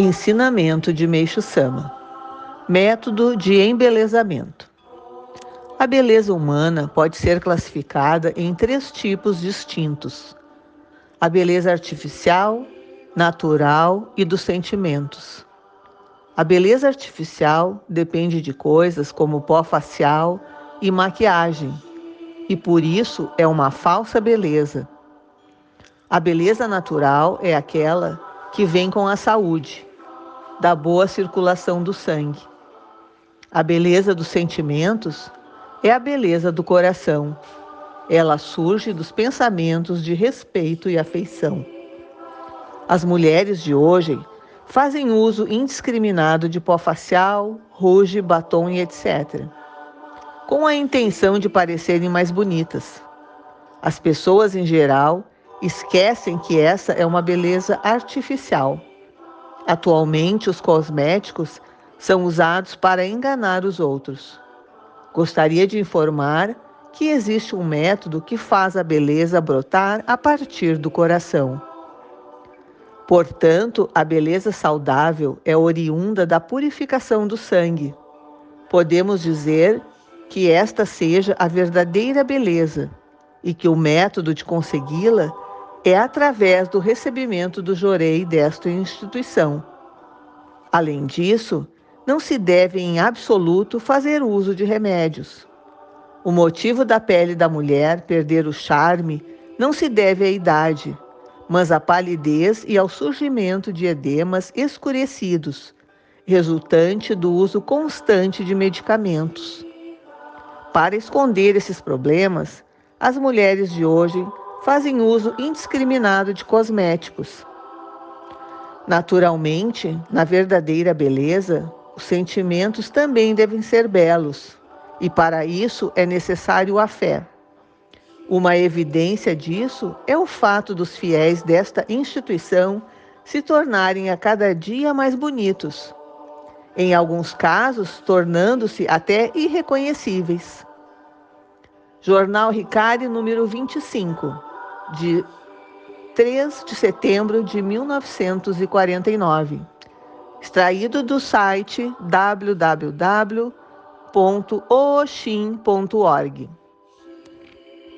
Ensinamento de Meixo Sama Método de embelezamento. A beleza humana pode ser classificada em três tipos distintos: a beleza artificial, natural e dos sentimentos. A beleza artificial depende de coisas como pó facial e maquiagem, e por isso é uma falsa beleza. A beleza natural é aquela que vem com a saúde da boa circulação do sangue. A beleza dos sentimentos é a beleza do coração. Ela surge dos pensamentos de respeito e afeição. As mulheres de hoje fazem uso indiscriminado de pó facial, rouge, batom e etc., com a intenção de parecerem mais bonitas. As pessoas, em geral, esquecem que essa é uma beleza artificial Atualmente, os cosméticos são usados para enganar os outros. Gostaria de informar que existe um método que faz a beleza brotar a partir do coração. Portanto, a beleza saudável é oriunda da purificação do sangue. Podemos dizer que esta seja a verdadeira beleza e que o método de consegui-la é através do recebimento do jorei desta instituição. Além disso, não se deve em absoluto fazer uso de remédios. O motivo da pele da mulher perder o charme não se deve à idade, mas à palidez e ao surgimento de edemas escurecidos, resultante do uso constante de medicamentos. Para esconder esses problemas, as mulheres de hoje fazem uso indiscriminado de cosméticos. Naturalmente, na verdadeira beleza, os sentimentos também devem ser belos, e para isso é necessário a fé. Uma evidência disso é o fato dos fiéis desta instituição se tornarem a cada dia mais bonitos, em alguns casos tornando-se até irreconhecíveis. Jornal Ricari, número 25, de 3 de setembro de 1949, extraído do site www.oxin.org.